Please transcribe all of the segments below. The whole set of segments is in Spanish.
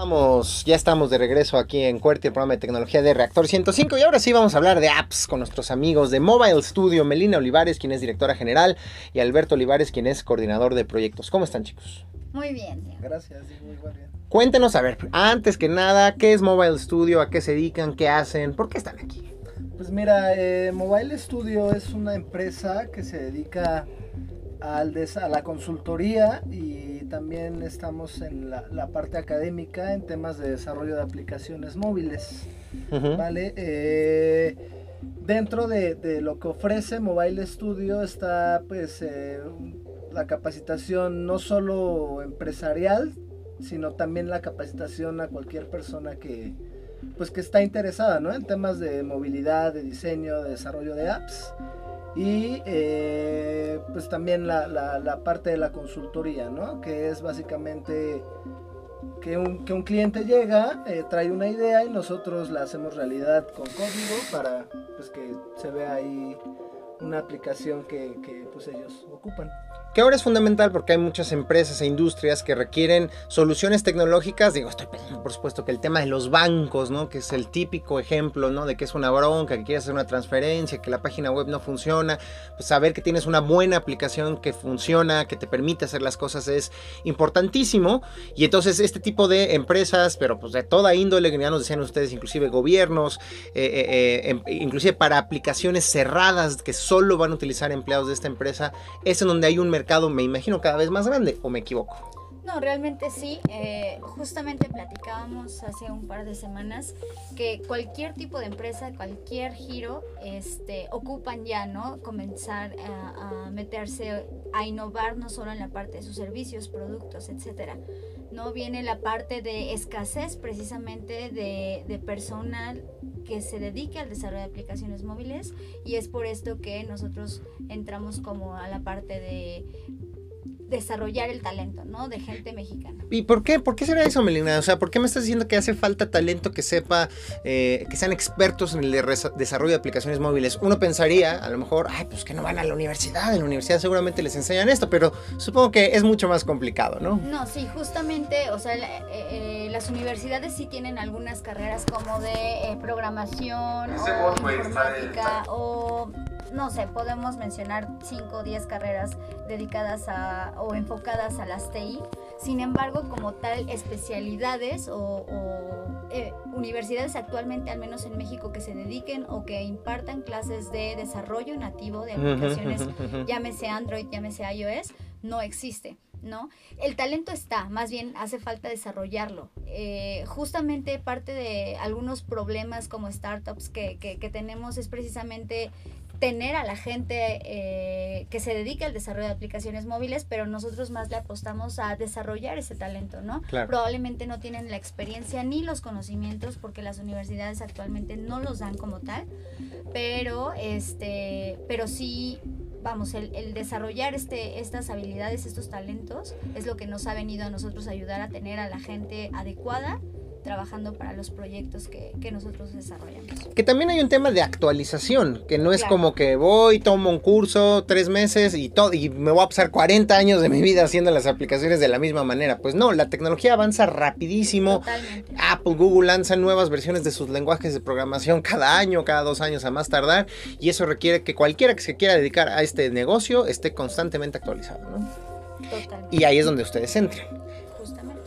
Vamos, ya estamos de regreso aquí en Cuerti, el programa de tecnología de Reactor 105 y ahora sí vamos a hablar de apps con nuestros amigos de Mobile Studio, Melina Olivares, quien es directora general, y Alberto Olivares, quien es coordinador de proyectos. ¿Cómo están chicos? Muy bien. Gracias, muy bien. Cuéntenos, a ver, antes que nada, ¿qué es Mobile Studio? ¿A qué se dedican? ¿Qué hacen? ¿Por qué están aquí? Pues mira, eh, Mobile Studio es una empresa que se dedica al a la consultoría y también estamos en la, parte académica en temas de desarrollo de aplicaciones móviles. ¿Vale? Eh, dentro de, lo que ofrece Mobile Studio está pues eh, la capacitación no solo empresarial, sino también la capacitación a cualquier persona que pues que está interesada ¿no? en temas de movilidad, de diseño, de desarrollo de apps y eh, pues también la, la, parte de la consultoría, ¿no? Que es básicamente que un, que un cliente llega, eh, trae una idea y nosotros la hacemos realidad con código para pues, que se vea ahí una aplicación que, que pues ellos ocupan que ahora es fundamental porque hay muchas empresas e industrias que requieren soluciones tecnológicas. Digo, estoy pensando, por supuesto, que el tema de los bancos, ¿no? Que es el típico ejemplo, ¿no? De que es una bronca, que quieres hacer una transferencia, que la página web no funciona. Pues saber que tienes una buena aplicación que funciona, que te permite hacer las cosas es importantísimo. Y entonces este tipo de empresas, pero pues de toda índole, ya nos decían ustedes, inclusive gobiernos, eh, eh, eh, em, inclusive para aplicaciones cerradas que solo van a utilizar empleados de esta empresa, es en donde hay un mercado me imagino, cada vez más grande, ¿o me equivoco? No, realmente sí. Eh, justamente platicábamos hace un par de semanas que cualquier tipo de empresa, cualquier giro, este, ocupan ya, ¿no? Comenzar a, meterse, a innovar no solo en la parte de sus servicios, productos, etcétera. No viene la parte de escasez precisamente de personal que se dedique al desarrollo de aplicaciones móviles y es por esto que nosotros entramos como a la parte de desarrollar el talento, ¿no? De gente mexicana. ¿Y por qué? ¿Por qué será eso, Melina? O sea, ¿por qué me estás diciendo que hace falta talento que sepa, eh, que sean expertos en el desarrollo de aplicaciones móviles? Uno pensaría, a lo mejor, ay, pues que no van a la universidad, en la universidad seguramente les enseñan esto, pero supongo que es mucho más complicado, ¿no? No, sí, justamente, o sea, eh, eh, las universidades sí tienen algunas carreras como de programación o informática o no sé, podemos mencionar 5 o 10 carreras dedicadas a, o enfocadas a las TI. Sin embargo, como tal, especialidades o, eh, universidades actualmente, al menos en México, que se dediquen o que impartan clases de desarrollo nativo de aplicaciones, llámese Android, llámese iOS, no existe. ¿no? El talento está, más bien hace falta desarrollarlo. Eh, justamente parte de algunos problemas como startups que, que, que tenemos es precisamente tener a la gente eh, que se dedique al desarrollo de aplicaciones móviles, pero nosotros más le apostamos a desarrollar ese talento, ¿no? Probablemente no tienen la experiencia ni los conocimientos porque las universidades actualmente no los dan como tal, pero este, pero sí vamos, el, el, desarrollar este, estas habilidades, estos talentos, es lo que nos ha venido a nosotros ayudar a tener a la gente adecuada trabajando para los proyectos que, que, nosotros desarrollamos. Que también hay un tema de actualización, que no es como que voy, tomo un curso tres meses y, todo, y me voy a pasar 40 años de mi vida haciendo las aplicaciones de la misma manera. Pues no, la tecnología avanza rapidísimo. Apple, Google lanzan nuevas versiones de sus lenguajes de programación cada año, cada dos años a más tardar, y eso requiere que cualquiera que se quiera dedicar a este negocio esté constantemente actualizado. ¿no? Totalmente. Y ahí es donde ustedes entran.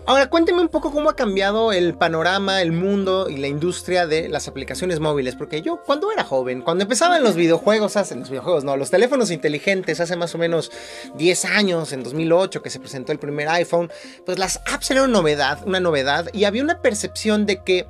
Ahora, cuénteme un poco cómo ha cambiado el panorama, el mundo y la industria de las aplicaciones móviles. Porque yo, cuando era joven, cuando empezaban los videojuegos, hace los videojuegos, no, los teléfonos inteligentes, hace más o menos 10 años, en 2008, que se presentó el primer iPhone, pues las apps eran una novedad, una novedad, y había una percepción de que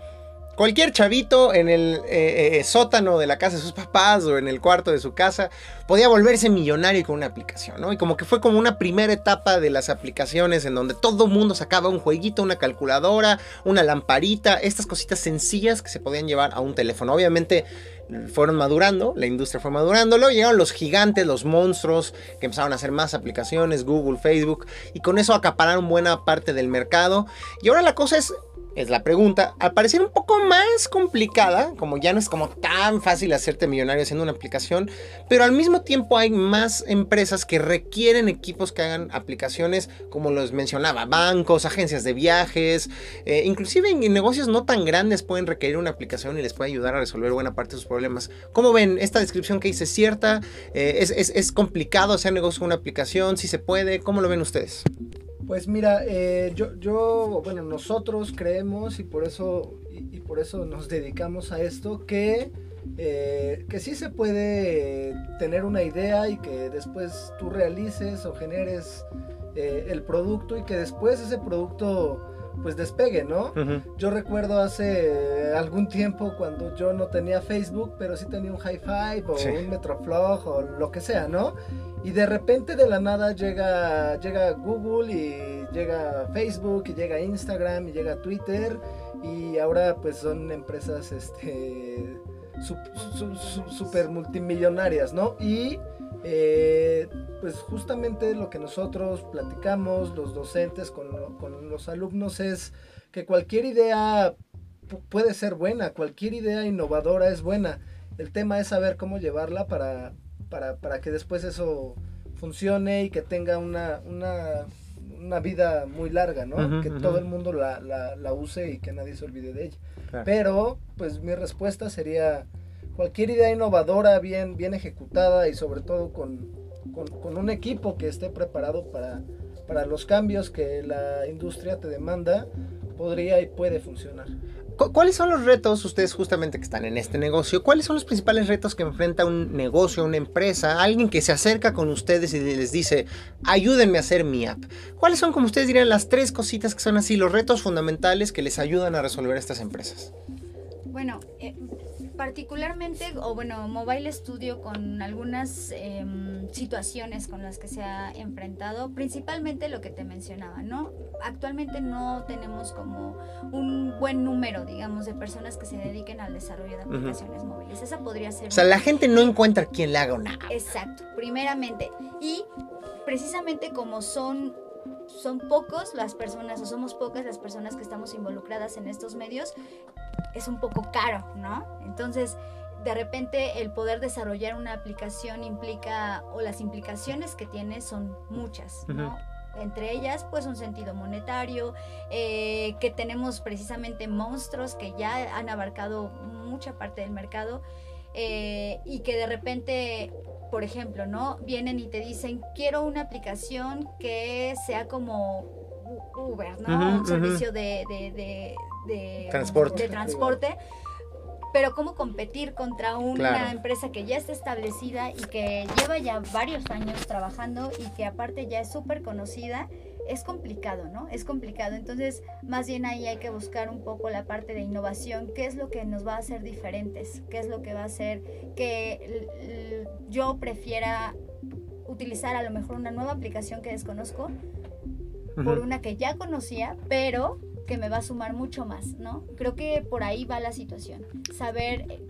Cualquier chavito en el eh, eh, sótano de la casa de sus papás o en el cuarto de su casa podía volverse millonario con una aplicación, ¿no? Y como que fue como una primera etapa de las aplicaciones en donde todo mundo sacaba un jueguito, una calculadora, una lamparita, estas cositas sencillas que se podían llevar a un teléfono. Obviamente fueron madurando, la industria fue madurando, luego llegaron los gigantes, los monstruos que empezaron a hacer más aplicaciones, Google, Facebook, y con eso acapararon buena parte del mercado. Y ahora la cosa es es la pregunta, al parecer un poco más complicada, como ya no es como tan fácil hacerte millonario haciendo una aplicación, pero al mismo tiempo hay más empresas que requieren equipos que hagan aplicaciones, como los mencionaba, bancos, agencias de viajes, eh, inclusive en negocios no tan grandes pueden requerir una aplicación y les puede ayudar a resolver buena parte de sus problemas. ¿Cómo ven? Esta descripción que hice es cierta, eh, es, es, complicado hacer negocio con una aplicación, si se puede, ¿cómo lo ven ustedes? Pues mira, eh, yo, yo, bueno, nosotros creemos y por eso, y, por eso nos dedicamos a esto, que, eh, que sí se puede tener una idea y que después tú realices o generes eh, el producto y que después ese producto pues despegue, ¿no? Yo recuerdo hace algún tiempo cuando yo no tenía Facebook, pero sí tenía un High Five o un Metroflog o lo que sea, ¿no? Y de repente de la nada llega, llega Google y llega Facebook y llega Instagram y llega Twitter y ahora pues son empresas este super multimillonarias, ¿no? Y eh, pues justamente lo que nosotros platicamos, los docentes con, con los alumnos es que cualquier idea puede ser buena, cualquier idea innovadora es buena. El tema es saber cómo llevarla para, para, que después eso funcione y que tenga una, una, vida muy larga, ¿no? que todo el mundo la, la, use y que nadie se olvide de ella. Pero, pues mi respuesta sería cualquier idea innovadora, bien, bien ejecutada y sobre todo con, con, un equipo que esté preparado para, para los cambios que la industria te demanda, podría y puede funcionar. ¿Cuáles son los retos, ustedes justamente que están en este negocio, cuáles son los principales retos que enfrenta un negocio, una empresa, alguien que se acerca con ustedes y les dice, ayúdenme a hacer mi app? ¿Cuáles son, como ustedes dirían, las tres cositas que son así, los retos fundamentales que les ayudan a resolver estas empresas? Bueno, eh, particularmente, o bueno, Mobile Studio con algunas em, situaciones con las que se ha enfrentado, principalmente lo que te mencionaba, ¿no? Actualmente no tenemos como un buen número, digamos, de personas que se dediquen al desarrollo de aplicaciones móviles. Esa podría ser... O sea, la gente no encuentra quien le haga una. Exacto, primeramente. Y precisamente como son son pocos las personas o somos pocas las personas que estamos involucradas en estos medios, es un poco caro, ¿no? Entonces, de repente el poder desarrollar una aplicación implica, o las implicaciones que tiene son muchas, ¿no? Entre ellas, pues un sentido monetario, eh, que tenemos precisamente monstruos que ya han abarcado mucha parte del mercado eh, y que de repente por ejemplo, ¿no? Vienen y te dicen, quiero una aplicación que sea como Uber, ¿no? Un servicio de, de, transporte. de transporte. Pero cómo competir contra una empresa que ya está establecida y que lleva ya varios años trabajando y que aparte ya es súper conocida es complicado, ¿no? Es complicado. Entonces, más bien ahí hay que buscar un poco la parte de innovación, qué es lo que nos va a hacer diferentes, qué es lo que va a hacer que yo prefiera utilizar a lo mejor una nueva aplicación que desconozco por una que ya conocía, pero que me va a sumar mucho más, ¿no? Creo que por ahí va la situación, saber eh,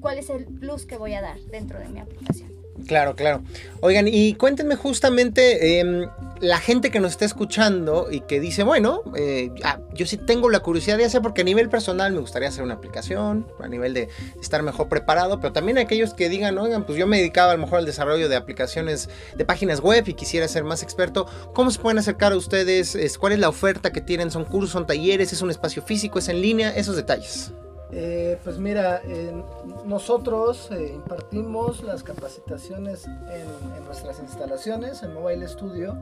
cuál es el plus que voy a dar dentro de mi aplicación. Claro, claro. Oigan, y cuéntenme justamente em, la gente que nos está escuchando y que dice, bueno, eh, ah, yo sí tengo la curiosidad de hacer porque a nivel personal me gustaría hacer una aplicación, a nivel de estar mejor preparado, pero también aquellos que digan, oigan, pues yo me dedicaba a lo mejor al desarrollo de aplicaciones de páginas web y quisiera ser más experto, ¿cómo se pueden acercar a ustedes? ¿Cuál es la oferta que tienen? ¿Son cursos, son talleres? ¿Es un espacio físico? ¿Es en línea? Esos detalles. Eh, pues mira, nosotros eh, impartimos las capacitaciones en, nuestras instalaciones, en Mobile Studio,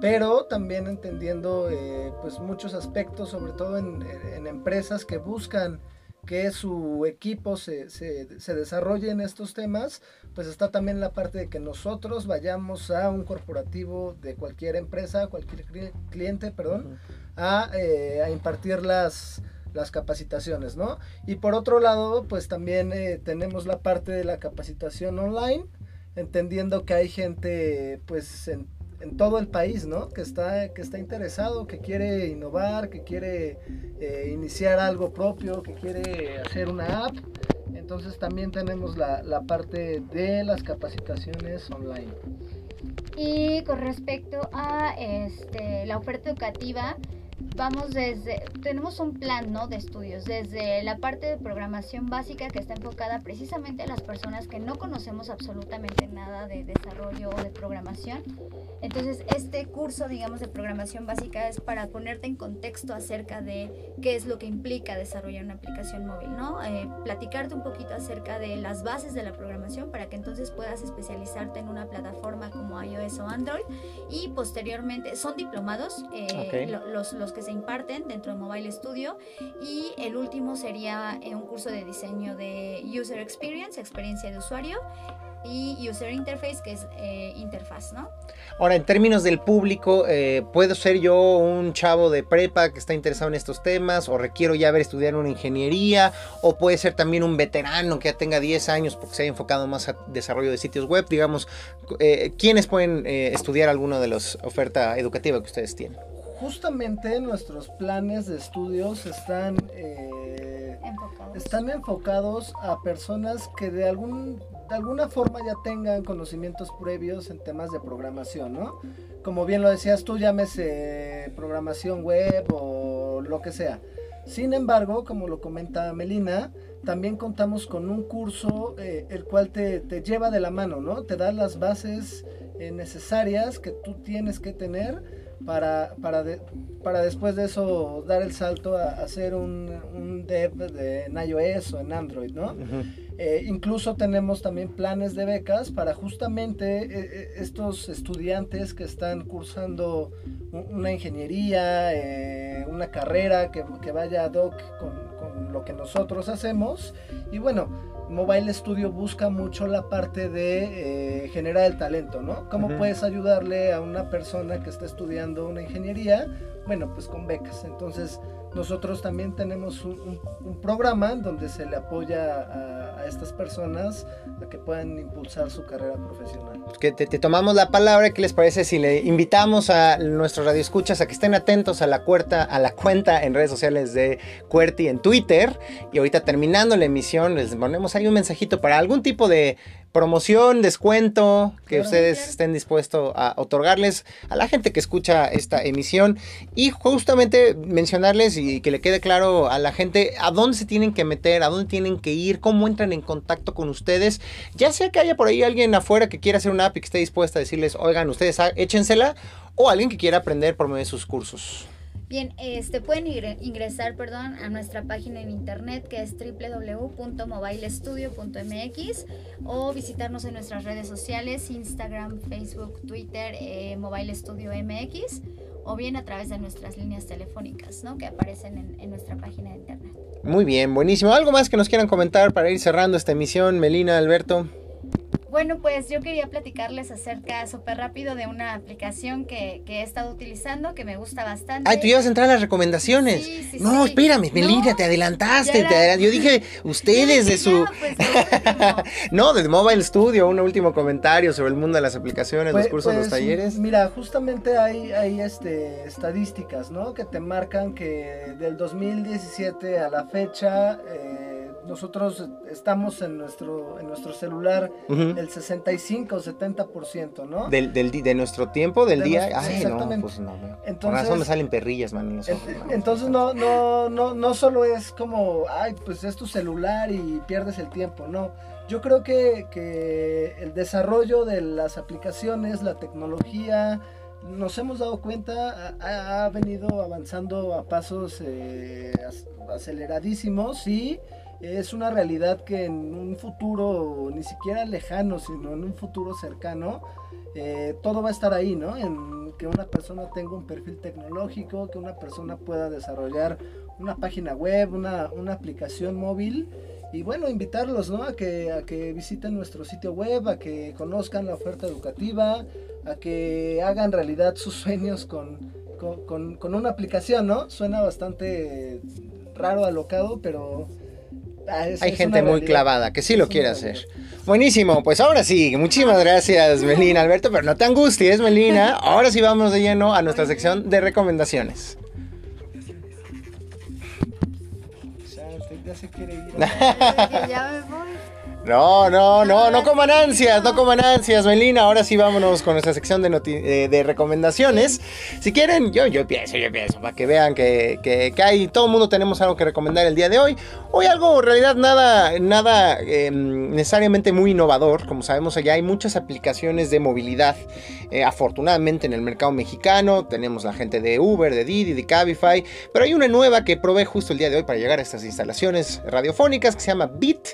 pero también entendiendo eh, pues muchos aspectos, sobre todo en, empresas que buscan que su equipo se, se, se, desarrolle en estos temas, pues está también la parte de que nosotros vayamos a un corporativo de cualquier empresa, cualquier cliente, perdón, a, a impartir las las capacitaciones, ¿no? Y por otro lado, pues también eh, tenemos la parte de la capacitación online, entendiendo que hay gente, pues, en, todo el país, ¿no? Que está, que está interesado, que quiere innovar, que quiere eh, iniciar algo propio, que quiere hacer una app. Entonces también tenemos la, la parte de las capacitaciones online. Y con respecto a este, la oferta educativa, vamos desde, tenemos un plan, ¿no? De estudios, desde la parte de programación básica que está enfocada precisamente a las personas que no conocemos absolutamente nada de desarrollo o de programación. Entonces, este curso, digamos, de programación básica es para ponerte en contexto acerca de qué es lo que implica desarrollar una aplicación móvil, ¿no? Eh, platicarte un poquito acerca de las bases de la programación para que entonces puedas especializarte en una plataforma como iOS o Android y posteriormente son diplomados eh, los, los que se imparten dentro de Mobile Studio y el último sería eh, un curso de diseño de User Experience, experiencia de usuario y User Interface, que es eh, interfaz, ¿no? Ahora, en términos del público, eh, ¿puedo ser yo un chavo de prepa que está interesado en estos temas? ¿O requiero ya haber estudiado una ingeniería? ¿O puede ser también un veterano que ya tenga 10 años porque se haya enfocado más a desarrollo de sitios web? Digamos, eh, ¿quiénes pueden estudiar alguna de las ofertas educativas que ustedes tienen? Justamente nuestros planes de estudios están... Están enfocados a personas que de algún de alguna forma ya tengan conocimientos previos en temas de programación, ¿no? Como bien lo decías tú, llámese programación web o lo que sea. Sin embargo, como lo comenta Melina, también contamos con un curso eh, el cual te, lleva de la mano, ¿no? Te da las bases eh, necesarias que tú tienes que tener para, para, para después de eso dar el salto a, hacer un, un dev de, en iOS o en Android, ¿no? Eh, incluso tenemos también planes de becas para justamente eh, eh, estos estudiantes que están cursando una ingeniería, una carrera que, que vaya ad hoc con, con, lo que nosotros hacemos. Y bueno, Mobile Studio busca mucho la parte de generar el talento, ¿no? ¿Cómo puedes ayudarle a una persona que está estudiando una ingeniería? Bueno, pues con becas. Entonces, nosotros también tenemos un, programa donde se le apoya a, estas personas a que puedan impulsar su carrera profesional. Que te, tomamos la palabra, ¿qué les parece si le invitamos a nuestros radioescuchas a que estén atentos a la, cuerta, a la cuenta en redes sociales de Cuerti en Twitter? Y ahorita terminando la emisión les ponemos ahí un mensajito para algún tipo de promoción, descuento que ustedes estén dispuestos a otorgarles a la gente que escucha esta emisión. Y justamente mencionarles y que le quede claro a la gente a dónde se tienen que meter, a dónde tienen que ir, cómo entran en contacto con ustedes, ya sea que haya por ahí alguien afuera que quiera hacer una app y que esté dispuesta a decirles, oigan, ustedes échensela, o alguien que quiera aprender por medio de sus cursos. Bien, este pueden ingresar, perdón, a nuestra página en internet que es www.mobilestudio.mx o visitarnos en nuestras redes sociales, Instagram, Facebook, Twitter, eh, Mobile Studio MX o bien a través de nuestras líneas telefónicas, ¿no? Que aparecen en, en nuestra página de internet. Muy bien, buenísimo. ¿Algo más que nos quieran comentar para ir cerrando esta emisión, Melina, Alberto? Bueno, pues yo quería platicarles acerca súper rápido de una aplicación que, he estado utilizando que me gusta bastante. Ay, tú ibas a entrar a las recomendaciones. Sí, sí, no, espérame, Melina, te adelantaste. Yo dije, ustedes de su. Pues, no, de Mobile Studio, un último comentario sobre el mundo de las aplicaciones, los pues, cursos, los pues, talleres. Mira, justamente hay, hay este, estadísticas, ¿no? Que te marcan que del 2017 a la fecha. Eh, nosotros estamos en nuestro, en nuestro celular el 65 o 70%, ¿no? Del, del, de nuestro tiempo, del día. Ay, no, pues no. Entonces, Por eso me salen perrillas, man. entonces no, no, no, no solo es como, ay, pues es tu celular y pierdes el tiempo, no. Yo creo que, que el desarrollo de las aplicaciones, la tecnología, nos hemos dado cuenta, ha, venido avanzando a pasos eh, aceleradísimos y es una realidad que en un futuro ni siquiera lejano, sino en un futuro cercano, eh, todo va a estar ahí, ¿no? En que una persona tenga un perfil tecnológico, que una persona pueda desarrollar una página web, una, una aplicación móvil. Y bueno, invitarlos, ¿no? A que, a que visiten nuestro sitio web, a que conozcan la oferta educativa, a que hagan realidad sus sueños con, con, con una aplicación, ¿no? Suena bastante raro, alocado, pero Ah, Hay gente muy clavada que sí lo quiere hacer. Buenísimo, pues ahora sí, muchísimas gracias Melina, Alberto, pero no te angusties Melina, ahora sí vamos de lleno a nuestra sección de recomendaciones. No, no, no, no coman ansias, no coman ansias, Melina. Ahora sí vámonos con nuestra sección de, eh, de recomendaciones. Si quieren, yo, yo pienso, yo pienso, para que vean que, que, que hay, todo el mundo tenemos algo que recomendar el día de hoy. Hoy algo en realidad nada, nada em, necesariamente muy innovador. Como sabemos, allá hay muchas aplicaciones de movilidad. Eh, afortunadamente en el mercado mexicano tenemos la gente de Uber, de Didi, de Cabify. Pero hay una nueva que probé justo el día de hoy para llegar a estas instalaciones radiofónicas que se llama Bit.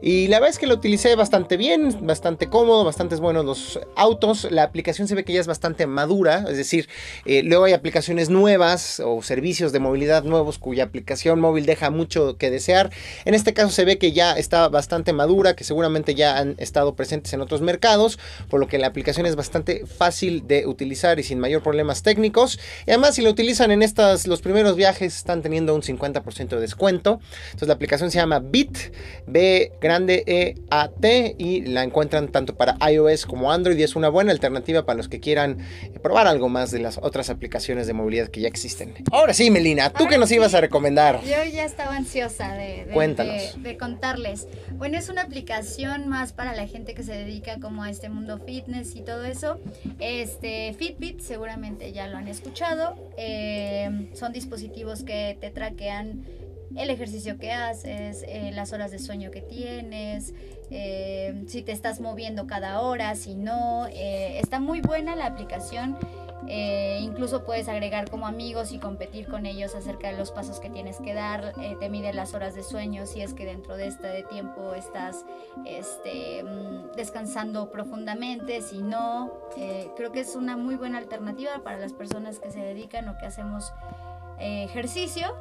Y la verdad es que lo utilicé bastante bien, bastante cómodo, bastante buenos los autos. La aplicación se ve que ya es bastante madura, es decir, eh, luego hay aplicaciones nuevas o servicios de movilidad nuevos cuya aplicación móvil deja mucho que desear. En este caso se ve que ya está bastante madura, que seguramente ya han estado presentes en otros mercados, por lo que la aplicación es bastante fácil de utilizar y sin mayor problemas técnicos. Y además si lo utilizan en estas, los primeros viajes están teniendo un 50% de descuento. Entonces la aplicación se llama Bit, B grande E A T y la encuentran tanto para iOS como Android y es una buena alternativa para los que quieran probar algo más de las otras aplicaciones de movilidad que ya existen. Ahora sí, Melina, ¿tú qué nos ibas a recomendar? Yo ya estaba ansiosa de, de, contarles. Bueno, es una aplicación más para la gente que se dedica como a este mundo fitness y todo eso. Este Fitbit, seguramente ya lo han escuchado. Eh, son dispositivos que te traquean el ejercicio que haces, eh, las horas de sueño que tienes, eh, si te estás moviendo cada hora, si no. Eh, está muy buena la aplicación. incluso puedes agregar como amigos y competir con ellos acerca de los pasos que tienes que dar. te mide las horas de sueño si es que dentro de este tiempo estás este, mm, descansando profundamente. Si no, creo que es una muy buena alternativa para las personas que se dedican o que hacemos ejercicio.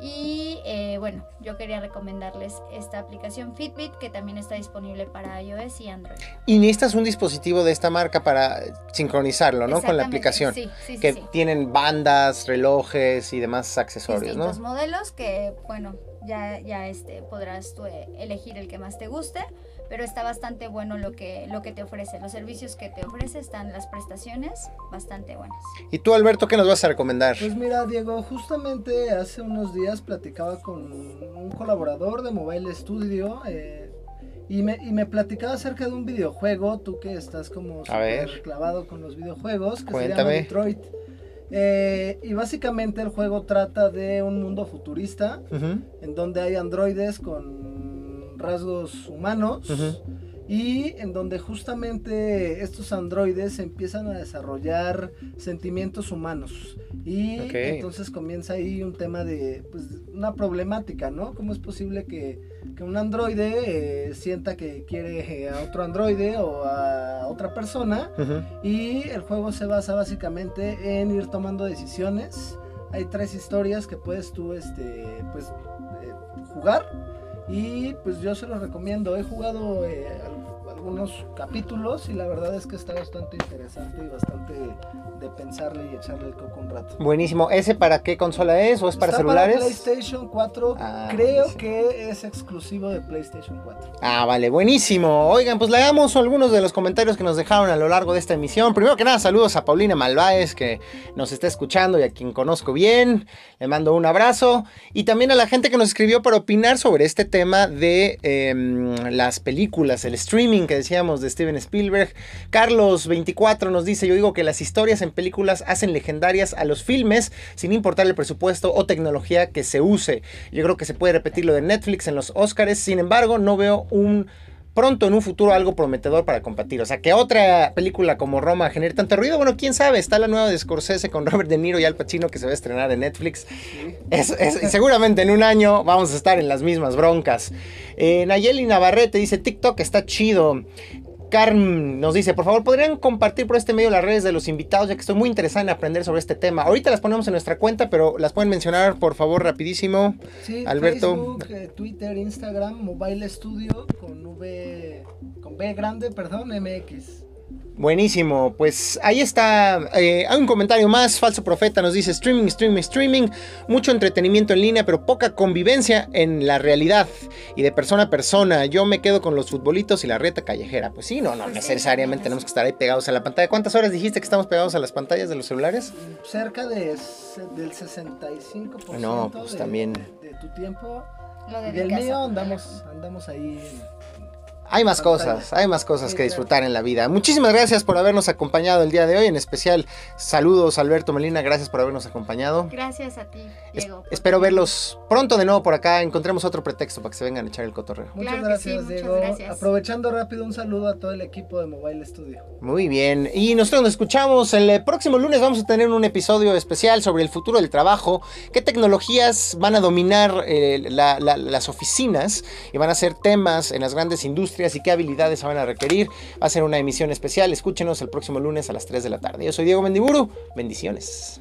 Y eh, bueno, yo quería recomendarles esta aplicación Fitbit que también está disponible para iOS y Android. Y necesitas un dispositivo de esta marca para sincronizarlo, ¿no? Con la aplicación. Sí, sí, que tienen bandas, relojes y demás accesorios, Distintos modelos que, bueno, ya, ya este, podrás tú eh, elegir el que más te guste pero está bastante bueno lo que, lo que te ofrece. Los servicios que te ofrece están las prestaciones bastante buenas. ¿Y tú, Alberto, qué nos vas a recomendar? Pues mira, Diego, justamente hace unos días platicaba con un colaborador de Mobile Studio. Eh, y me, y me platicaba acerca de un videojuego, tú que estás como super clavado con los videojuegos, que se llama Detroit. Eh, y básicamente el juego trata de un mundo futurista, en donde hay androides con rasgos humanos y en donde justamente estos androides empiezan a desarrollar sentimientos humanos. Y entonces comienza ahí un tema de pues, una problemática, ¿no? ¿Cómo es posible que, que un androide eh, sienta que quiere a otro androide o a otra persona y el juego se basa básicamente en ir tomando decisiones. Hay tres historias que puedes tú este, pues, eh, jugar y pues yo se los recomiendo. He jugado eh, algunos capítulos y la verdad es que está bastante interesante y bastante de pensarle y echarle el coco un rato. Buenísimo. ¿Ese para qué consola es o es para celulares? Para PlayStation 4. Ah, Creo que es exclusivo de PlayStation 4. Ah, vale, buenísimo. Oigan, pues leamos algunos de los comentarios que nos dejaron a lo largo de esta emisión. Primero que nada, saludos a Paulina Malváez que nos está escuchando y a quien conozco bien. Le mando un abrazo. Y también a la gente que nos escribió para opinar sobre este tema de em, las películas, el streaming que decíamos de Steven Spielberg. Carlos24 nos dice, yo digo que las historias en películas hacen legendarias a los filmes sin importar el presupuesto o tecnología que se use. Yo creo que se puede repetir lo de Netflix en los Oscars, sin embargo no veo un pronto en un futuro algo prometedor para compartir. O sea, que otra película como Roma genere tanto ruido, bueno, quién sabe. Está la nueva de Scorsese con Robert De Niro y Al Pacino que se va a estrenar en Netflix. seguramente en un año vamos a estar en las mismas broncas. Eh, Nayeli Navarrete dice: TikTok está chido. Carm nos dice, por favor, ¿podrían compartir por este medio las redes de los invitados? Ya que estoy muy interesada en aprender sobre este tema. Ahorita las ponemos en nuestra cuenta, pero las pueden mencionar, por favor, rapidísimo. Sí, Alberto. Facebook, eh, Twitter, Instagram, Mobile Studio con V, con B grande, perdón, MX. Buenísimo, pues ahí está. Eh, hay un comentario más. Falso Profeta nos dice: streaming, streaming, streaming. Mucho entretenimiento en línea, pero poca convivencia en la realidad y de persona a persona. Yo me quedo con los futbolitos y la reta callejera. Pues sí, no, no pues necesariamente tenemos que estar ahí pegados a la pantalla. ¿Cuántas horas dijiste que estamos pegados a las pantallas de los celulares? Cerca de, del 65% no, pues de, también. de tu tiempo. Lo y del mío andamos, andamos ahí hay más cosas, hay más cosas que disfrutar en la vida. Muchísimas gracias por habernos acompañado el día de hoy. En especial, saludos Alberto Melina, gracias por habernos acompañado. Gracias a ti, Diego. espero verlos pronto de nuevo por acá. Encontremos otro pretexto para que se vengan a echar el cotorreo. Muchas gracias, Diego. Aprovechando rápido, un saludo a todo el equipo de Mobile Studio. Muy bien. Y nosotros nos escuchamos el próximo lunes. Vamos a tener un episodio especial sobre el futuro del trabajo. ¿Qué tecnologías van a dominar eh, las oficinas y van a ser temas en las grandes y qué habilidades se van a requerir. Va a ser una emisión especial. Escúchenos el próximo lunes a las 3 de la tarde. Yo soy Diego Mendiburu. Bendiciones.